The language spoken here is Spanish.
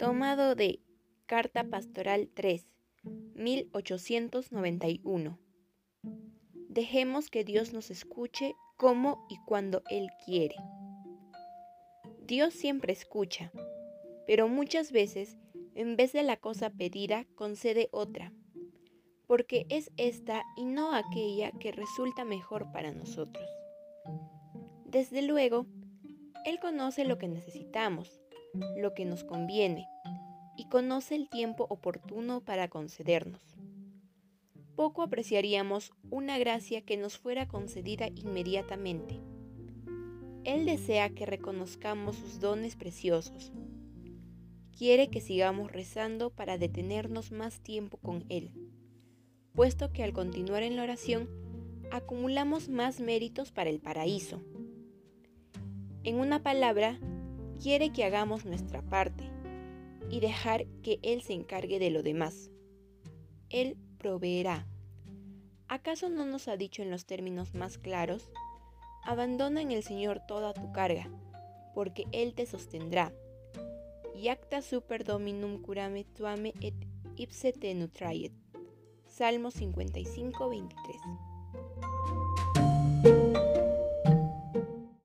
Tomado de Carta Pastoral 3, 1891. Dejemos que Dios nos escuche como y cuando Él quiere. Dios siempre escucha, pero muchas veces, en vez de la cosa pedida, concede otra, porque es esta y no aquella que resulta mejor para nosotros. Desde luego, Él conoce lo que necesitamos, lo que nos conviene y conoce el tiempo oportuno para concedernos. Poco apreciaríamos una gracia que nos fuera concedida inmediatamente. Él desea que reconozcamos sus dones preciosos. Quiere que sigamos rezando para detenernos más tiempo con Él, puesto que al continuar en la oración acumulamos más méritos para el paraíso. En una palabra, quiere que hagamos nuestra parte y dejar que Él se encargue de lo demás. Él proveerá. ¿Acaso no nos ha dicho en los términos más claros? Abandona en el Señor toda tu carga, porque Él te sostendrá. Yacta super dominum curame tuame et ipse te nutraiet. Salmo 55, 23.